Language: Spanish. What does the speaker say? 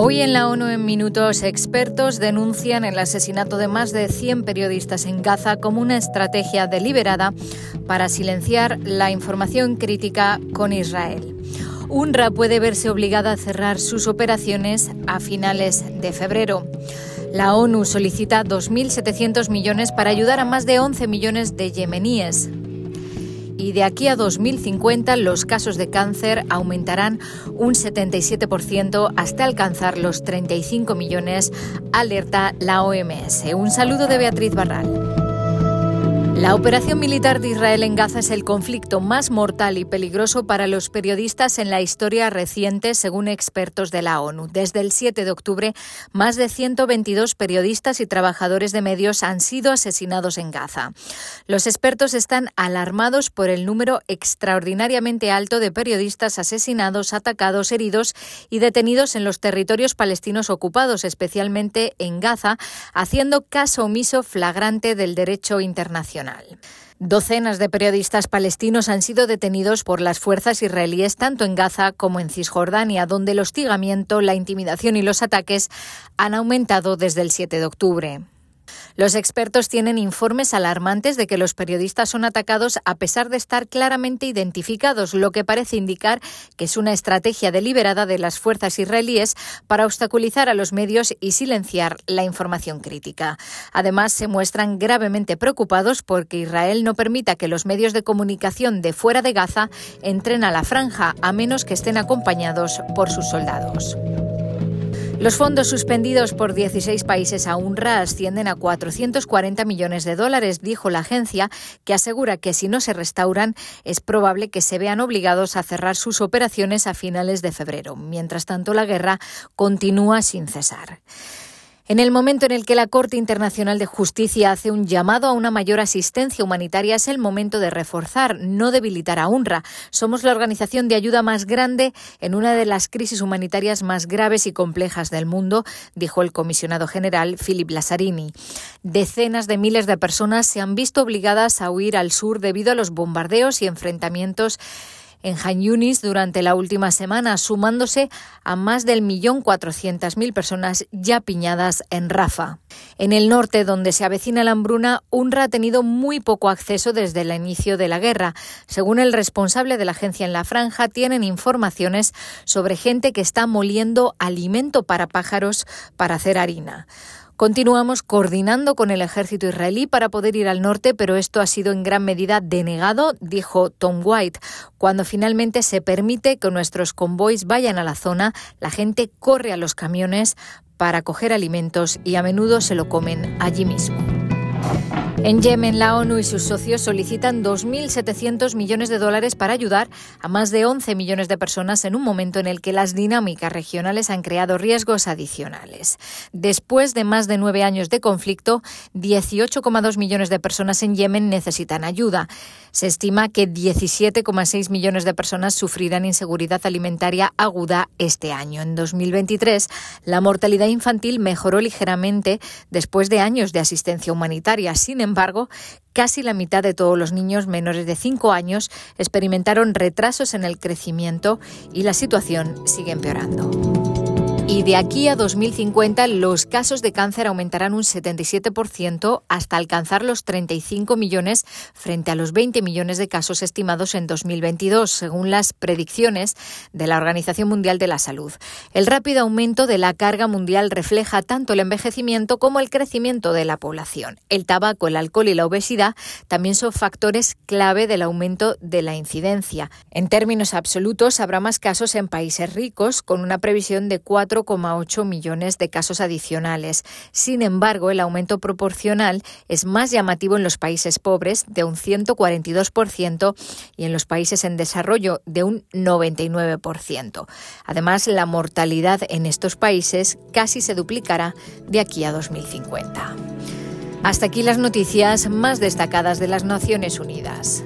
Hoy en la ONU en minutos, expertos denuncian el asesinato de más de 100 periodistas en Gaza como una estrategia deliberada para silenciar la información crítica con Israel. UNRWA puede verse obligada a cerrar sus operaciones a finales de febrero. La ONU solicita 2.700 millones para ayudar a más de 11 millones de yemeníes y de aquí a 2050 los casos de cáncer aumentarán un 77% hasta alcanzar los 35 millones, alerta la OMS. Un saludo de Beatriz Barral. La operación militar de Israel en Gaza es el conflicto más mortal y peligroso para los periodistas en la historia reciente, según expertos de la ONU. Desde el 7 de octubre, más de 122 periodistas y trabajadores de medios han sido asesinados en Gaza. Los expertos están alarmados por el número extraordinariamente alto de periodistas asesinados, atacados, heridos y detenidos en los territorios palestinos ocupados, especialmente en Gaza, haciendo caso omiso flagrante del derecho internacional. Docenas de periodistas palestinos han sido detenidos por las fuerzas israelíes tanto en Gaza como en Cisjordania, donde el hostigamiento, la intimidación y los ataques han aumentado desde el 7 de octubre. Los expertos tienen informes alarmantes de que los periodistas son atacados a pesar de estar claramente identificados, lo que parece indicar que es una estrategia deliberada de las fuerzas israelíes para obstaculizar a los medios y silenciar la información crítica. Además, se muestran gravemente preocupados porque Israel no permita que los medios de comunicación de fuera de Gaza entren a la franja, a menos que estén acompañados por sus soldados. Los fondos suspendidos por 16 países a UNRWA ascienden a 440 millones de dólares, dijo la agencia, que asegura que si no se restauran es probable que se vean obligados a cerrar sus operaciones a finales de febrero. Mientras tanto, la guerra continúa sin cesar. En el momento en el que la Corte Internacional de Justicia hace un llamado a una mayor asistencia humanitaria, es el momento de reforzar, no debilitar a UNRWA. Somos la organización de ayuda más grande en una de las crisis humanitarias más graves y complejas del mundo, dijo el comisionado general Philip Lazzarini. Decenas de miles de personas se han visto obligadas a huir al sur debido a los bombardeos y enfrentamientos en Han Yunis durante la última semana, sumándose a más del millón cuatrocientas mil personas ya piñadas en Rafa. En el norte, donde se avecina la hambruna, UNRWA ha tenido muy poco acceso desde el inicio de la guerra. Según el responsable de la agencia en la franja, tienen informaciones sobre gente que está moliendo alimento para pájaros para hacer harina. Continuamos coordinando con el ejército israelí para poder ir al norte, pero esto ha sido en gran medida denegado, dijo Tom White. Cuando finalmente se permite que nuestros convoys vayan a la zona, la gente corre a los camiones para coger alimentos y a menudo se lo comen allí mismo. En Yemen, la ONU y sus socios solicitan 2.700 millones de dólares para ayudar a más de 11 millones de personas en un momento en el que las dinámicas regionales han creado riesgos adicionales. Después de más de nueve años de conflicto, 18,2 millones de personas en Yemen necesitan ayuda. Se estima que 17,6 millones de personas sufrirán inseguridad alimentaria aguda este año. En 2023, la mortalidad infantil mejoró ligeramente después de años de asistencia humanitaria. Sin embargo, casi la mitad de todos los niños menores de 5 años experimentaron retrasos en el crecimiento y la situación sigue empeorando. Y de aquí a 2050 los casos de cáncer aumentarán un 77% hasta alcanzar los 35 millones frente a los 20 millones de casos estimados en 2022, según las predicciones de la Organización Mundial de la Salud. El rápido aumento de la carga mundial refleja tanto el envejecimiento como el crecimiento de la población. El tabaco, el alcohol y la obesidad también son factores clave del aumento de la incidencia. En términos absolutos, habrá más casos en países ricos, con una previsión de 4 4,8 millones de casos adicionales. Sin embargo, el aumento proporcional es más llamativo en los países pobres, de un 142%, y en los países en desarrollo, de un 99%. Además, la mortalidad en estos países casi se duplicará de aquí a 2050. Hasta aquí las noticias más destacadas de las Naciones Unidas.